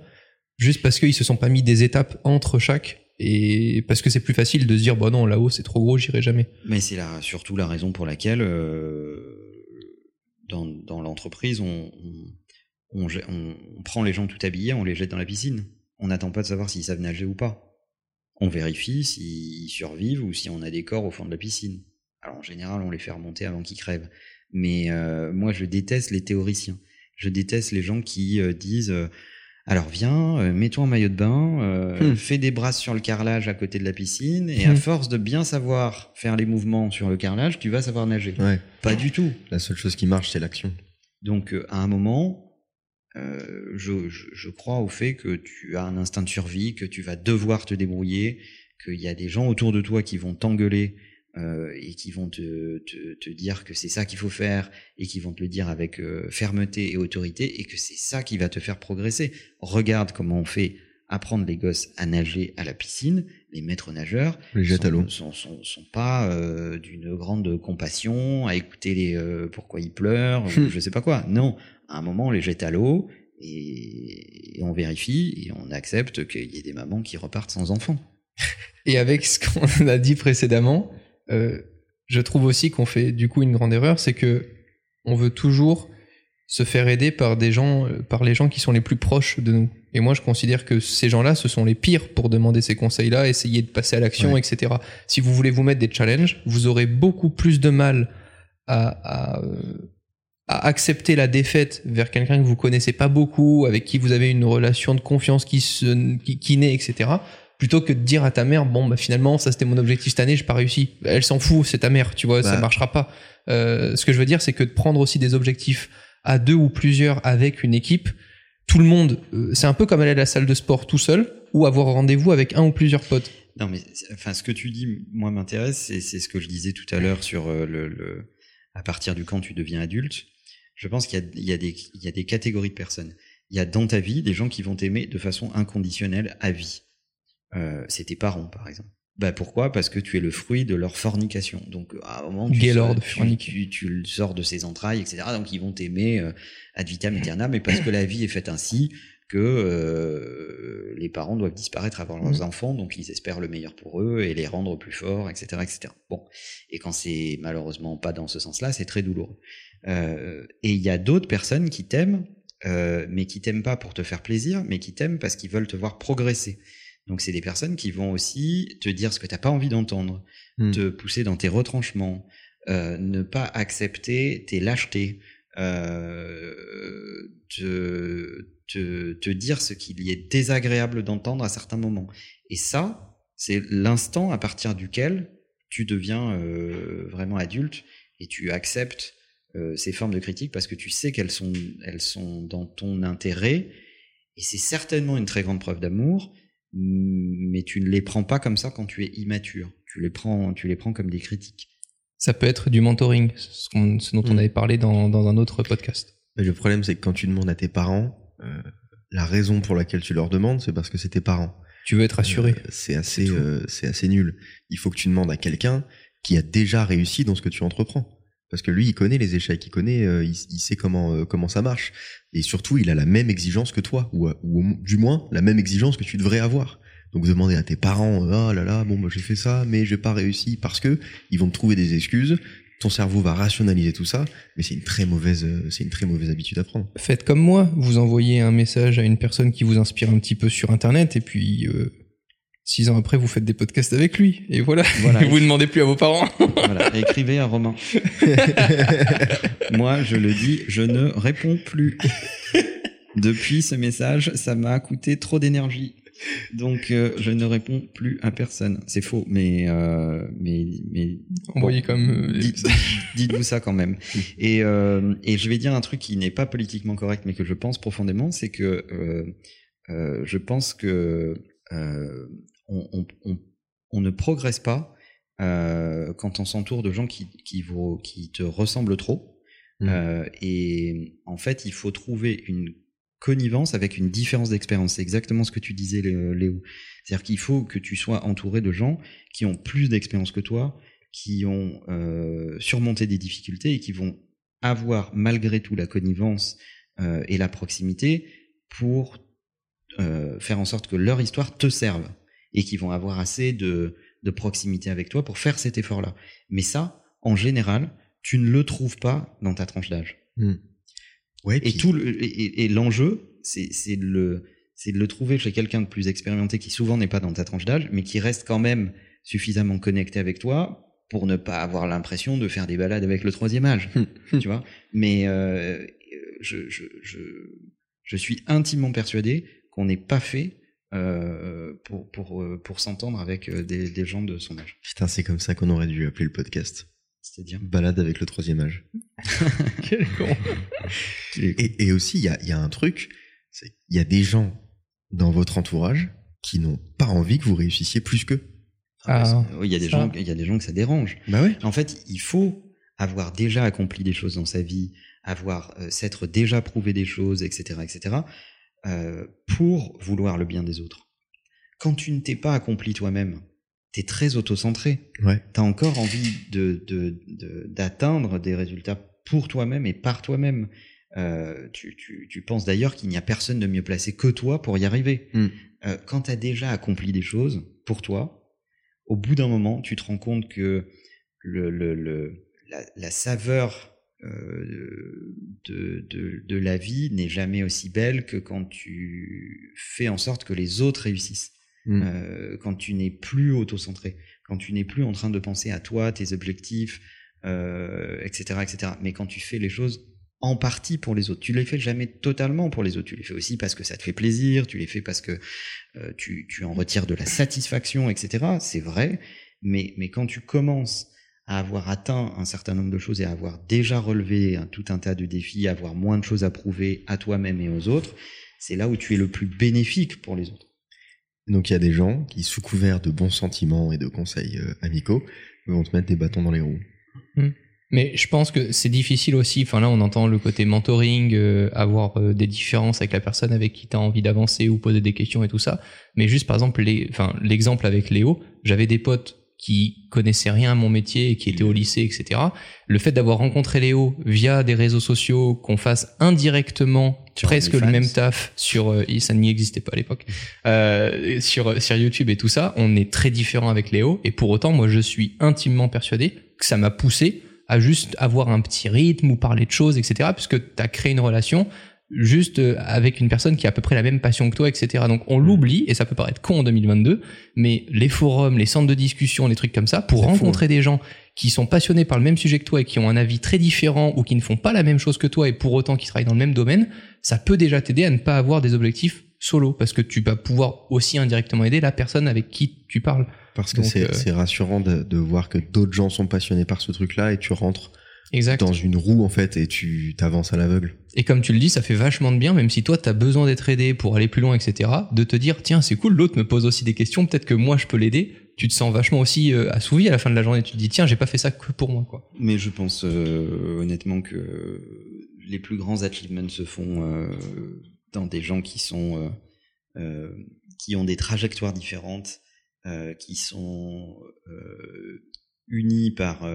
A: juste parce qu'ils se sont pas mis des étapes entre chaque, et parce que c'est plus facile de se dire bah non, là-haut c'est trop gros, j'irai jamais.
C: Mais c'est surtout la raison pour laquelle, euh, dans, l'entreprise, on prend les gens tout habillés, on les jette dans la piscine. On n'attend pas de savoir s'ils savent nager ou pas. On vérifie s'ils survivent ou si on a des corps au fond de la piscine. Alors en général, on les fait remonter avant qu'ils crèvent. Mais euh, moi, je déteste les théoriciens. Je déteste les gens qui euh, disent euh, alors viens, euh, mets-toi en maillot de bain, euh,
B: Hmm.
C: fais des brasses sur le carrelage à côté de la piscine, et à
A: Hmm.
C: force de bien savoir faire les mouvements sur le carrelage, tu vas savoir nager.
B: Ouais.
C: Pas du tout.
B: La seule chose qui marche, c'est l'action.
C: Donc euh, à un moment, je, je, je crois au fait que tu as un instinct de survie, que tu vas devoir te débrouiller, qu'il y a des gens autour de toi qui vont t'engueuler euh, et qui vont te, te, te dire que c'est ça qu'il faut faire et qui vont te le dire avec euh, fermeté et autorité et que c'est ça qui va te faire progresser. Regarde comment on fait apprendre les gosses à nager à la piscine. Les maîtres nageurs
B: les jette
C: sont,
B: à l'eau.
C: Sont, sont, sont pas euh, d'une grande compassion à écouter les euh, pourquoi ils pleurent,
B: Hmm.
C: je sais pas quoi. Non, à un moment on les jette à l'eau et, et on vérifie et on accepte qu'il y ait des mamans qui repartent sans enfants.
A: Et avec ce qu'on a dit précédemment, euh, je trouve aussi qu'on fait du coup une grande erreur, c'est que on veut toujours se faire aider par des gens, euh, par les gens qui sont les plus proches de nous. Et moi, je considère que ces gens-là, ce sont les pires pour demander ces conseils-là, essayer de passer à l'action,
B: Ouais.
A: etc. Si vous voulez vous mettre des challenges, vous aurez beaucoup plus de mal à, à, euh, à accepter la défaite vers quelqu'un que vous connaissez pas beaucoup, avec qui vous avez une relation de confiance qui se, qui, qui naît, etc plutôt que de dire à ta mère bon bah finalement ça c'était mon objectif cette année j'ai pas réussi elle s'en fout c'est ta mère tu vois ça
B: Bah.
A: marchera pas Euh, ce que je veux dire c'est que de prendre aussi des objectifs à deux ou plusieurs avec une équipe tout le monde euh, c'est un peu comme aller à la salle de sport tout seul ou avoir rendez-vous avec un ou plusieurs potes
C: Non, mais enfin, ce que tu dis, moi, m'intéresse. C'est, c'est ce que je disais tout à l'heure sur euh, le, le, à partir du quand tu deviens adulte. Je pense qu'il y a, il y a des, il y a des catégories de personnes. Il y a dans ta vie des gens qui vont t'aimer de façon inconditionnelle à vie. Euh, c'est tes parents, par exemple. Bah pourquoi? Parce que tu es le fruit de leur fornication. Donc à un moment, tu,
A: Gaylord
C: tu, tu, tu le sors de ses entrailles, etc. Donc ils vont t'aimer euh, ad vitam aeternam, mais parce que la vie est faite ainsi que euh, les parents doivent disparaître avant leurs
A: Mhm.
C: enfants, donc ils espèrent le meilleur pour eux et les rendre plus forts, etc., etc. Bon, et quand c'est malheureusement pas dans ce sens-là, c'est très douloureux. Euh, et il y a d'autres personnes qui t'aiment, euh, mais qui t'aiment pas pour te faire plaisir, mais qui t'aiment parce qu'ils veulent te voir progresser. Donc c'est des personnes qui vont aussi te dire ce que t'as pas envie d'entendre,
B: Hmm.
C: te pousser dans tes retranchements, euh, ne pas accepter tes lâchetés, euh, te, te, te dire ce qu'il y est désagréable d'entendre à certains moments. Et ça, c'est l'instant à partir duquel tu deviens euh, vraiment adulte et tu acceptes ces formes de critique parce que tu sais qu'elles sont, elles sont dans ton intérêt et c'est certainement une très grande preuve d'amour, mais tu ne les prends pas comme ça quand tu es immature. Tu les prends, tu les prends comme des critiques.
A: ça peut être du mentoring ce, qu'on- ce dont on
B: Mm.
A: avait parlé dans, dans un autre podcast
B: Mais le problème, c'est que quand tu demandes à tes parents, euh, la raison pour laquelle tu leur demandes, c'est parce que c'est tes parents.
A: tu veux être assuré
B: Euh, c'est assez, euh, c'est assez nul. Il faut que tu demandes à quelqu'un qui a déjà réussi dans ce que tu entreprends. Parce que lui, il connaît les échecs, il connaît, euh, il, sait comment euh, comment ça marche. Et surtout, il a la même exigence que toi, ou, euh, du moins la même exigence que tu devrais avoir. Donc demander à tes parents, euh, oh là là, bon, bah, j'ai fait ça, mais j'ai pas réussi parce que ils vont te trouver des excuses. Ton cerveau va rationaliser tout ça, mais c'est une très mauvaise, euh, c'est une très mauvaise habitude à prendre.
A: Faites comme moi, vous envoyez un message à une personne qui vous inspire un petit peu sur Internet, et puis euh, six ans après, vous faites des podcasts avec lui, et voilà.
C: Voilà.
A: vous ne demandez plus à vos parents.
C: Voilà, écrivez un roman. Moi, je le dis, je ne réponds plus. Depuis ce message, ça m'a coûté trop d'énergie. Donc, euh, je ne réponds plus à personne. C'est faux, mais euh, mais mais
A: Envoyez comme euh,
C: dites- dites-vous ça quand même. Et euh, et je vais dire un truc qui n'est pas politiquement correct, mais que je pense profondément, c'est que je pense que on, on, on, on ne progresse pas euh, quand on s'entoure de gens qui qui vous qui te ressemblent trop.
B: Mm.
C: Euh, et en fait, il faut trouver une connivence avec une différence d'expérience. C'est exactement ce que tu disais, Lé- Léo. C'est-à-dire qu'il faut que tu sois entouré de gens qui ont plus d'expérience que toi, qui ont euh, surmonté des difficultés et qui vont avoir malgré tout la connivence et la proximité pour faire en sorte que leur histoire te serve et qui vont avoir assez de, de proximité avec toi pour faire cet effort-là. Mais ça, en général, tu ne le trouves pas dans ta tranche d'âge.
B: Ouais,
C: Et
B: puis-
C: tout le, et, l'enjeu, c'est c'est de le c'est de le trouver chez quelqu'un de plus expérimenté qui souvent n'est pas dans ta tranche d'âge, mais qui reste quand même suffisamment connecté avec toi pour ne pas avoir l'impression de faire des balades avec le troisième âge, tu vois. Mais euh, je, je, je, je suis intimement persuadé qu'on n'est pas fait euh, pour pour euh, pour s'entendre avec euh, des, des gens de son âge.
B: Putain, c'est comme ça qu'on aurait dû appeler le podcast.
C: C'est-à-dire.
B: Balade avec le troisième âge.
A: Quel con.
B: Et, et aussi, il y a, il y a un truc, c'est qu'il y a des gens dans votre entourage qui n'ont pas envie que vous réussissiez plus qu'eux.
A: Ah,
C: Oui, il y a des gens il y a des gens que ça dérange.
B: Bah ouais.
C: En fait, il faut avoir déjà accompli des choses dans sa vie, avoir euh, s'être déjà prouvé des choses, etc., etc., euh, pour vouloir le bien des autres. Quand tu ne t'es pas accompli toi-même, t'es très autocentré.
B: Ouais.
C: T'as encore envie de de- de- d'atteindre des résultats pour toi-même et par toi-même. Euh, tu, tu, tu penses d'ailleurs qu'il n'y a personne de mieux placé que toi pour y arriver.
B: Mm.
C: Euh, quand tu as déjà accompli des choses pour toi, au bout d'un moment, tu te rends compte que le, le, le- la, la saveur de, de, de la vie n'est jamais aussi belle que quand tu fais en sorte que les autres réussissent.
B: Mm.
C: Euh, quand tu n'es plus auto-centré, quand tu n'es plus en train de penser à toi, tes objectifs, euh, etc., etc. Mais quand tu fais les choses en partie pour les autres, tu les fais jamais totalement pour les autres. Tu les fais aussi parce que ça te fait plaisir, tu les fais parce que euh, tu, tu en retires de la satisfaction, etc. C'est vrai, mais, mais quand tu commences à avoir atteint un certain nombre de choses et à avoir déjà relevé un- tout un tas de défis, à avoir moins de choses à prouver à toi-même et aux autres, c'est là où tu es le plus bénéfique pour les autres.
B: Donc il y a des gens qui, sous couvert de bons sentiments et de conseils euh, amicaux, vont te mettre des bâtons dans les roues.
A: Mais je pense que c'est difficile aussi. Enfin là, on entend le côté mentoring, euh, avoir euh, des différences avec la personne avec qui tu as envie d'avancer ou poser des questions et tout ça. Mais juste par exemple, les, enfin l'exemple avec Léo, j'avais des potes qui connaissaient rien à mon métier et qui étaient au lycée, etc. Le fait d'avoir rencontré Léo via des réseaux sociaux, qu'on fasse indirectement
C: Sur
A: presque le même taf sur, euh, ça n'y existait pas à l'époque, euh, sur sur YouTube et tout ça, on est très différent avec Léo. Et pour autant, moi, je suis intimement persuadé que ça m'a poussé à juste avoir un petit rythme ou parler de choses, etc. Puisque tu as créé une relation juste euh, avec une personne qui a à peu près la même passion que toi, etc. Donc on l'oublie, et ça peut paraître con en 2022, mais les forums, les centres de discussion, les trucs comme ça, pour
B: fou,
A: rencontrer des gens qui sont passionnés par le même sujet que toi et qui ont un avis très différent ou qui ne font pas la même chose que toi et pour autant qui travaillent dans le même domaine, ça peut déjà t'aider à ne pas avoir des objectifs solo parce que tu vas pouvoir aussi indirectement aider la personne avec qui tu parles.
B: Parce que c'est
A: euh,
B: c'est rassurant de, de voir que d'autres gens sont passionnés par ce truc-là et tu rentres
A: Exact.
B: dans une roue en fait et tu t'avances à l'aveugle.
A: Et comme tu le dis, ça fait vachement de bien, même si toi, tu as besoin d'être aidé pour aller plus loin, etc., de te dire, tiens, c'est cool, l'autre me pose aussi des questions, peut-être que moi, je peux l'aider. Tu te sens vachement aussi euh, assouvi à la fin de la journée. Tu te dis, tiens, j'ai pas fait ça que pour moi, quoi.
C: Mais je pense euh, honnêtement que les plus grands achievements se font euh, dans des gens qui sont euh, euh, qui ont des trajectoires différentes, euh, qui sont euh, unis par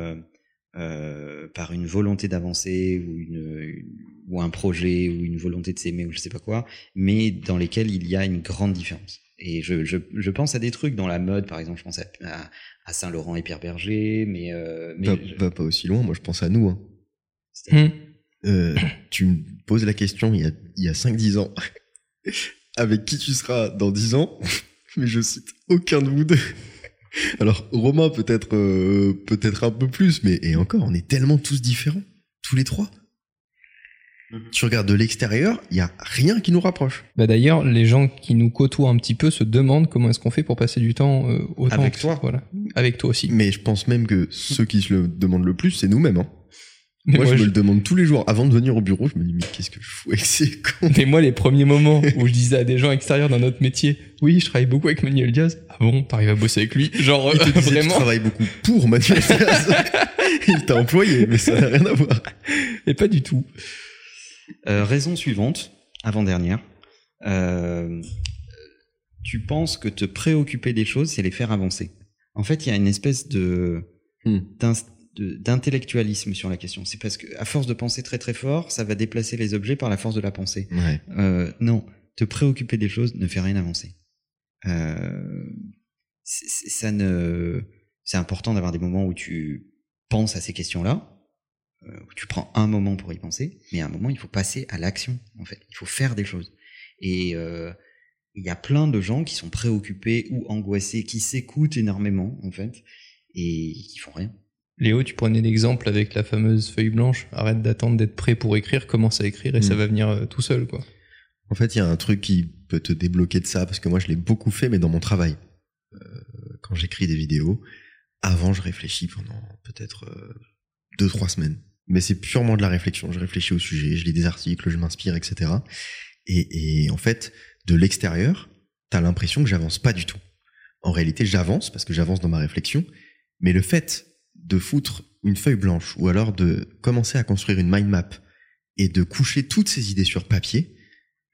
C: euh, par une volonté d'avancer ou une, une- ou un projet ou une volonté de s'aimer ou je sais pas quoi, mais dans lesquels il y a une grande différence. Et je, je, je, pense à des trucs dans la mode, par exemple, je pense à, à, Saint Laurent et Pierre Berger, mais, euh, mais je-
B: va pas aussi loin. Moi, je pense à nous. Hein.
A: Hmm.
B: Euh, tu me poses la question il y a, il y a 5-10 ans. Avec qui tu seras dans 10 ans Mais je cite aucun de vous deux. Alors, Romain, peut-être euh, peut-être un peu plus, mais et encore, on est tellement tous différents, tous les trois. Tu regardes de l'extérieur, il y a rien qui nous rapproche.
A: Bah d'ailleurs, les gens qui nous côtoient un petit peu se demandent comment est-ce qu'on fait pour passer du temps euh, autant
B: Avec
A: que-
B: toi.
A: Voilà, avec toi aussi.
B: Mais je pense même que ceux qui se le demandent le plus, c'est nous-mêmes. Hein. Moi,
A: moi,
B: je me le demande tous les jours. Avant de venir au bureau, je me dis, mais qu'est-ce que je fous avec ces cons?
A: Mais moi, les premiers moments où je disais à des gens extérieurs dans notre métier, oui, je travaille beaucoup avec Manuel Diaz. Ah bon, t'arrives à bosser avec lui? Genre,
B: Il te disait, tu
A: vraiment
B: travailles beaucoup pour Manuel Diaz. Il t'a employé, mais ça n'a rien à voir.
A: Et pas du tout.
C: Euh, raison suivante, avant-dernière. Euh, tu penses que te préoccuper des choses, c'est les faire avancer. En fait, il y a une espèce de
B: Hmm.
C: D'intellectualisme sur la question. C'est parce que à force de penser très très fort, ça va déplacer les objets par la force de la pensée.
B: Ouais.
C: Euh, non, te préoccuper des choses ne fait rien avancer. Euh, ça ne, c'est important d'avoir des moments où tu penses à ces questions-là, euh, où tu prends un moment pour y penser, mais à un moment il faut passer à l'action. En fait, il faut faire des choses. Et euh, il y a plein de gens qui sont préoccupés ou angoissés, qui s'écoutent énormément en fait, et qui font rien.
A: Léo, tu prenais l'exemple avec la fameuse feuille blanche. Arrête d'attendre d'être prêt pour écrire, commence à écrire et ça
B: Mm.
A: va venir euh, tout seul, quoi.
B: En fait, il y a un truc qui peut te débloquer de ça, parce que moi, je l'ai beaucoup fait, mais dans mon travail. Euh, quand j'écris des vidéos, avant, je réfléchis pendant peut-être euh, deux, trois semaines. Mais c'est purement de la réflexion. Je réfléchis au sujet, je lis des articles, je m'inspire, etc. Et, et en fait, de l'extérieur, t'as l'impression que j'avance pas du tout. En réalité, j'avance parce que j'avance dans ma réflexion, mais le fait de foutre une feuille blanche ou alors de commencer à construire une mind map et de coucher toutes ces idées sur papier,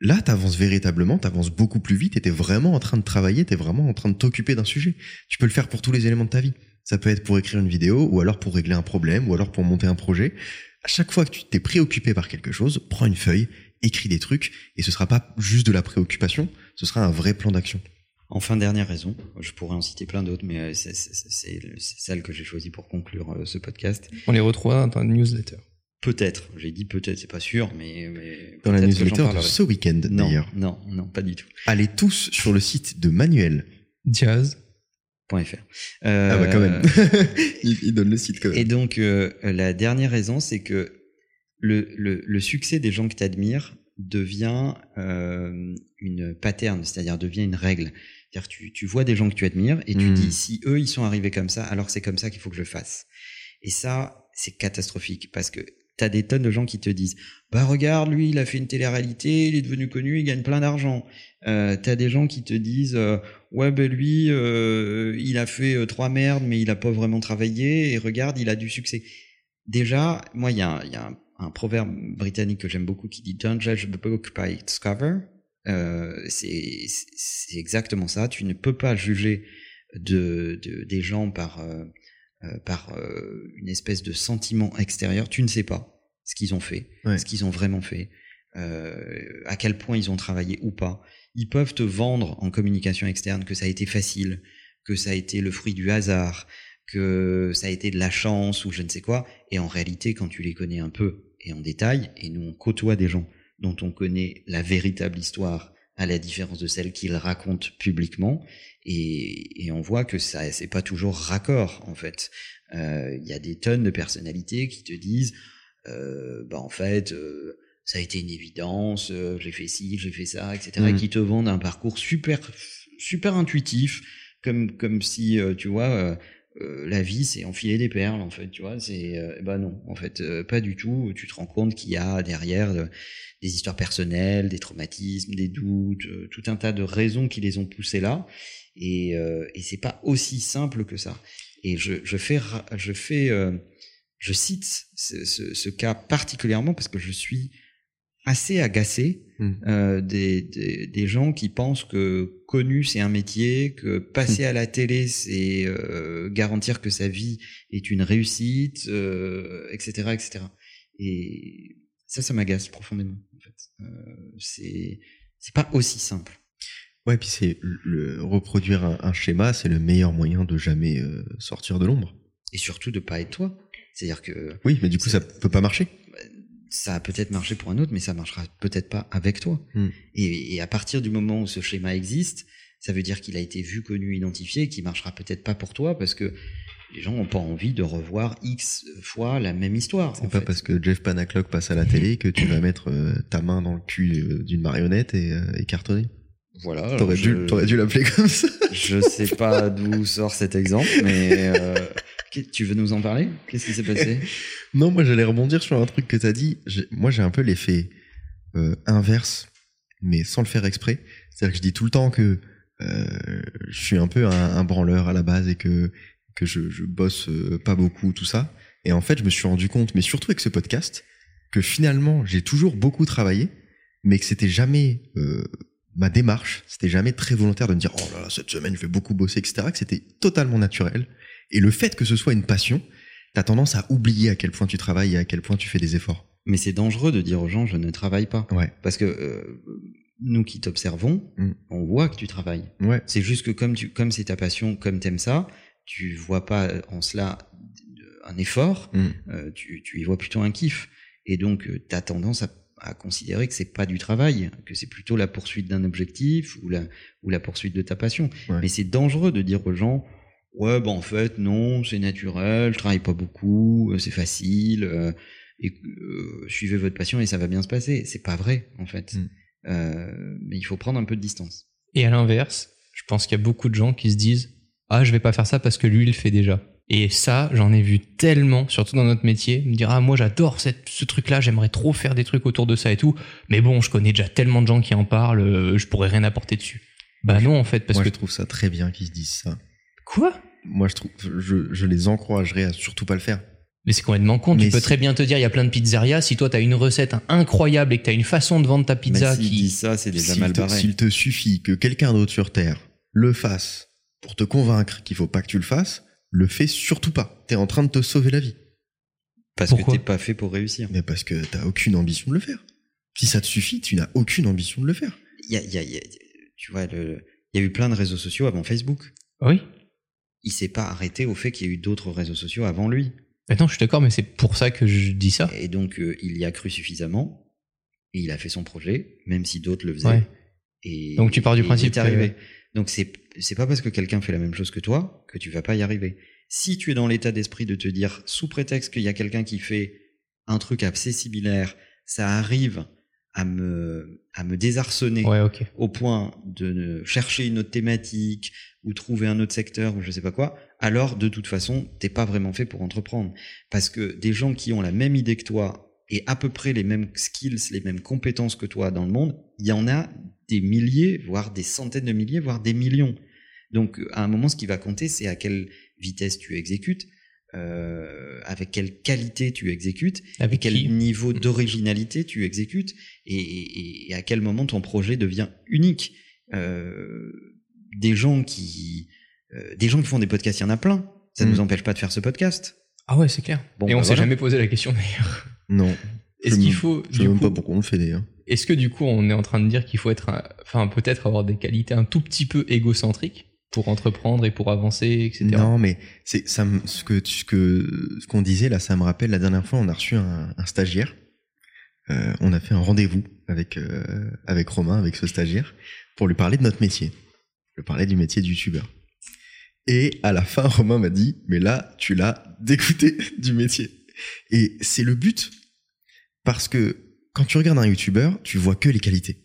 B: là, t'avances véritablement, t'avances beaucoup plus vite et t'es vraiment en train de travailler, t'es vraiment en train de t'occuper d'un sujet. Tu peux le faire pour tous les éléments de ta vie. Ça peut être pour écrire une vidéo, ou alors pour régler un problème, ou alors pour monter un projet. À chaque fois que tu t'es préoccupé par quelque chose, prends une feuille, écris des trucs, et ce sera pas juste de la préoccupation, ce sera un vrai plan d'action.
C: Enfin, dernière raison, je pourrais en citer plein d'autres, mais euh, c'est celle que j'ai choisie pour conclure euh, ce podcast.
A: On les retrouvera dans une newsletter.
C: Peut-être, j'ai dit peut-être, c'est pas sûr, mais, mais
B: Dans la newsletter de ce week-end,
C: Non,
B: d'ailleurs.
C: non, non, pas du tout.
B: Allez tous sur le site de Manuel.
A: Diaz.
C: Point .fr.
B: Ah bah quand
C: Euh,
B: même. il, il donne le site quand même.
C: Et donc, euh, la dernière raison, c'est que le, le, le succès des gens que tu admires devient euh, une pattern, c'est-à-dire devient une règle. C'est-à-dire tu, tu vois des gens que tu admires et tu
B: Mm.
C: dis, si eux, ils sont arrivés comme ça, alors c'est comme ça qu'il faut que je fasse. Et ça, c'est catastrophique parce que tu as des tonnes de gens qui te disent, bah regarde, lui, il a fait une télé-réalité, il est devenu connu, il gagne plein d'argent. Euh, tu as des gens qui te disent, euh, ouais, ben lui, euh, il a fait euh, trois merdes, mais il a pas vraiment travaillé, et regarde, il a du succès. Déjà, moi, il y a, y a un, un proverbe britannique que j'aime beaucoup qui dit Don't judge the book by its cover. Euh, c'est exactement ça. Tu ne peux pas juger de, de des gens par euh, euh, par euh, une espèce de sentiment extérieur. Tu ne sais pas ce qu'ils ont fait,
B: Ouais.
C: ce qu'ils ont vraiment fait, euh, à quel point ils ont travaillé ou pas. Ils peuvent te vendre en communication externe que ça a été facile, que ça a été le fruit du hasard, que ça a été de la chance ou je ne sais quoi. Et en réalité, quand tu les connais un peu et en détail, et nous on côtoie des gens dont on connaît la véritable histoire, à la différence de celle qu'ils racontent publiquement, et, et on voit que ça c'est pas toujours raccord en fait. Euh, Il y a des tonnes de personnalités qui te disent, euh, bah en fait. euh, ça a été une évidence, euh, j'ai fait ci, j'ai fait ça, etc. Et qui te vendent un parcours super, super intuitif, comme comme si euh, tu vois euh, la vie c'est enfiler des perles en fait, tu vois. C'est euh, ben non, en fait euh, pas du tout. Tu te rends compte qu'il y a derrière euh, des histoires personnelles, des traumatismes, des doutes, euh, tout un tas de raisons qui les ont poussés là. Et euh, et c'est pas aussi simple que ça. Et je je fais je fais euh, je cite ce, ce, ce cas particulièrement parce que je suis assez agacé
B: Mm.
C: euh, des, des, des gens qui pensent que connu c'est un métier, que passer à la télé c'est euh, garantir que sa vie est une réussite, euh, etc., etc. Et ça, ça m'agace profondément. Fait, euh, c'est c'est pas aussi simple.
B: Ouais, puis c'est le reproduire un, un schéma, c'est le meilleur moyen de jamais euh, sortir de l'ombre.
C: Et surtout de pas être toi. C'est-à-dire que
B: Oui, mais du coup, ça peut pas marcher.
C: ça a peut-être marché pour un autre, mais ça marchera peut-être pas avec toi.
B: Hmm.
C: Et, et à partir du moment où ce schéma existe, ça veut dire qu'il a été vu, connu, identifié, et qu'il marchera peut-être pas pour toi parce que les gens n'ont pas envie de revoir X fois la même histoire.
B: C'est pas
C: fait.
B: parce que Jeff Panaclock passe à la télé que tu vas mettre euh, ta main dans le cul euh, d'une marionnette et, euh, et cartonner.
C: Voilà.
B: T'aurais
C: je-
B: dû, dû l'appeler comme ça.
C: Je sais pas d'où sort cet exemple, mais euh, tu veux nous en parler? Qu'est-ce qui s'est passé?
B: Non, moi j'allais rebondir sur un truc que t'as dit. Moi j'ai un peu l'effet inverse, mais sans le faire exprès. C'est-à-dire que je dis tout le temps que je suis un peu un, un branleur à la base et que que je, je bosse euh, pas beaucoup, tout ça. Et en fait, je me suis rendu compte, mais surtout avec ce podcast, que finalement j'ai toujours beaucoup travaillé, mais que c'était jamais euh, ma démarche, c'était jamais très volontaire de me dire oh là là cette semaine je vais beaucoup bosser, etc. Que c'était totalement naturel. Et le fait que ce soit une passion, t'as tendance à oublier à quel point tu travailles et à quel point tu fais des efforts.
C: Mais c'est dangereux de dire aux gens je ne travaille pas.
B: Ouais,
C: Parce que euh, nous qui t'observons,
B: Mm.
C: on voit que tu travailles.
B: ouais,
C: C'est juste que comme tu, comme c'est ta passion, comme t'aimes ça, tu vois pas en cela un effort,
B: Mm.
C: euh, tu, tu y vois plutôt un kiff. Et donc, tu as tendance à, à considérer que c'est pas du travail, que c'est plutôt la poursuite d'un objectif ou la, ou la poursuite de ta passion.
B: Ouais.
C: Mais c'est dangereux de dire aux gens, ouais, bah en fait, non, c'est naturel, je travaille pas beaucoup, euh, c'est facile, euh, et, euh, suivez votre passion et ça va bien se passer. C'est pas vrai, en fait.
B: Mm.
C: Euh, mais il faut prendre un peu de distance.
A: Et à l'inverse, je pense qu'il y a beaucoup de gens qui se disent Ah, je vais pas faire ça parce que lui, il le fait déjà. Et ça, j'en ai vu tellement, surtout dans notre métier, me dire Ah, moi, j'adore ce truc-là, j'aimerais trop faire des trucs autour de ça et tout. Mais bon, je connais déjà tellement de gens qui en parlent, euh, je pourrais rien apporter dessus. Bah non, en fait, parce
B: Moi
A: que.
B: je trouve ça très bien qu'ils se disent ça.
A: Quoi?
B: Moi je trouve, je, je les encouragerais à surtout pas le faire.
A: Mais c'est complètement con.
B: Mais
A: tu peux
B: si-
A: très bien te dire, il y a plein de pizzerias. Si toi, t'as une recette incroyable et que t'as une façon de vendre ta pizza
C: Mais
A: qui.
C: dit ça, c'est déjà mal barré.
B: s'il te suffit que quelqu'un d'autre sur Terre le fasse pour te convaincre qu'il faut pas que tu le fasses, le fais surtout pas. T'es en train de te sauver la vie.
C: Parce que
A: Pourquoi
C: t'es pas fait pour réussir.
B: Mais parce que t'as aucune ambition de le faire. Si ça te suffit, tu n'as aucune ambition de le faire.
C: Il y a, il y a- il y a- tu vois, il y a eu plein de réseaux sociaux avant Facebook.
A: Oui.
C: Il s'est pas arrêté au fait qu'il y a eu d'autres réseaux sociaux avant lui.
A: Maintenant, je suis d'accord, mais c'est pour ça que je dis ça.
C: Et donc, euh, il y a cru suffisamment. Et il a fait son projet, même si d'autres le faisaient.
A: Ouais.
C: Et,
A: Donc, tu pars du principe
C: est
A: que-
C: arrivé. Donc, c'est, c'est pas parce que quelqu'un fait la même chose que toi que tu vas pas y arriver. Si tu es dans l'état d'esprit de te dire, sous prétexte qu'il y a quelqu'un qui fait un truc assez similaire, ça arrive à me, à me désarçonner
A: Ouais,
C: au point de chercher une autre thématique ou trouver un autre secteur ou je sais pas quoi, alors de toute façon, t'es pas vraiment fait pour entreprendre. Parce que des gens qui ont la même idée que toi et à peu près les mêmes skills, les mêmes compétences que toi dans le monde, il y en a des milliers, voire des centaines de milliers, voire des millions. Donc à un moment, ce qui va compter, c'est à quelle vitesse tu exécutes, euh, avec quelle qualité tu exécutes,
A: Avec
C: quel niveau d'originalité tu exécutes et, et- et à quel moment ton projet devient unique. Euh, des gens qui euh, des gens qui font des podcasts, il y en a plein. Ça ne
B: Mm.
C: nous empêche pas de faire ce podcast.
A: Ah ouais, c'est clair.
C: Bon,
A: et on
C: bah
A: s'est
C: voilà.
A: jamais posé la question d'ailleurs.
B: Non.
A: Est-ce
B: Je
A: qu'il faut,
B: Je sais même
A: coup,
B: pas pourquoi on le fait d'ailleurs.
A: Est-ce que du coup, on est en train de dire qu'il faut être, un- enfin, peut-être avoir des qualités un tout petit peu égocentriques pour entreprendre et pour avancer, etc.
B: Non, mais c'est ça. Ce que ce qu'on disait là, ça me rappelle la dernière fois, on a reçu un, stagiaire. Euh, on a fait un rendez-vous avec euh, avec Romain, avec ce stagiaire, pour lui parler de notre métier. Je parlais du métier de youtubeur. Et à la fin, Romain m'a dit, mais là, tu l'as dégoûté du métier. Et c'est le but, parce que quand tu regardes un youtubeur, tu vois que les qualités.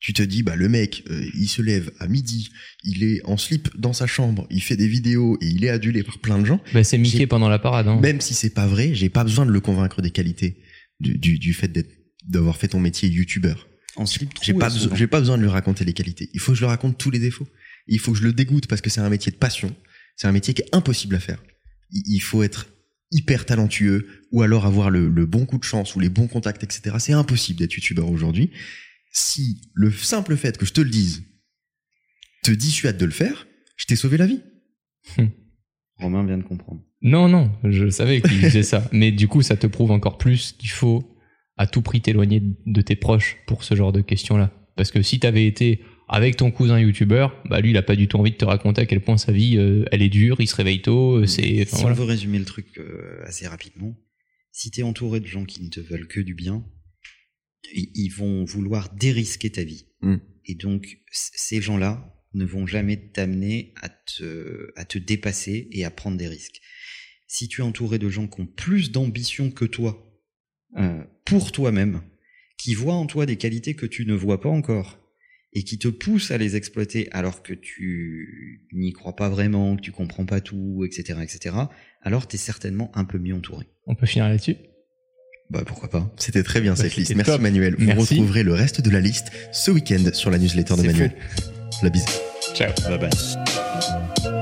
B: Tu te dis, bah le mec, euh, il se lève à midi, il est en slip dans sa chambre, il fait des vidéos et il est adulé par plein de gens.
A: Bah, c'est Mickey pendant la parade. Hein.
B: Même si c'est pas vrai, j'ai pas besoin de le convaincre des qualités du, du, du fait d'être d'avoir fait ton métier youtubeur.
C: En slip
B: J'ai pas, besoin-
C: souvent.
B: j'ai pas besoin de lui raconter les qualités. Il faut que je lui raconte tous les défauts. Il faut que je le dégoûte parce que c'est un métier de passion. C'est un métier qui est impossible à faire. Il, il faut être hyper talentueux ou alors avoir le, le bon coup de chance ou les bons contacts, etc. C'est impossible d'être youtubeur aujourd'hui. Si le simple fait que je te le dise te dissuade de le faire, je t'ai sauvé la vie.
C: Romain vient de comprendre.
A: Non, non, je savais qu'il disait ça. Mais du coup, ça te prouve encore plus qu'il faut à tout prix t'éloigner de tes proches pour ce genre de questions-là. Parce que si t'avais été
E: Avec ton cousin youtubeur, bah lui il a pas du tout envie de te raconter à quel point sa vie euh, elle est dure, il se réveille tôt, euh, c'est
C: si
E: voilà.
C: on veut résumer le truc euh, assez rapidement, si tu es entouré de gens qui ne te veulent que du bien, ils vont vouloir dérisquer ta vie.
B: Mm.
C: Et donc, ces gens-là ne vont jamais t'amener à te, à te dépasser et à prendre des risques. Si tu es entouré de gens qui ont plus d'ambition que toi, euh, pour toi-même, qui voient en toi des qualités que tu ne vois pas encore, et qui te poussent à les exploiter alors que tu n'y crois pas vraiment, que tu comprends pas tout, etc., etc., alors tu es certainement un peu mieux entouré.
E: On peut finir là-dessus?
C: Bah pourquoi pas
B: C'était très bien
E: Bah,
B: cette liste. Merci
E: top.
B: Manuel. Vous
E: Merci.
B: retrouverez le reste de la liste ce week-end sur la newsletter de Manuel. La bise.
E: Ciao.
C: Bye bye.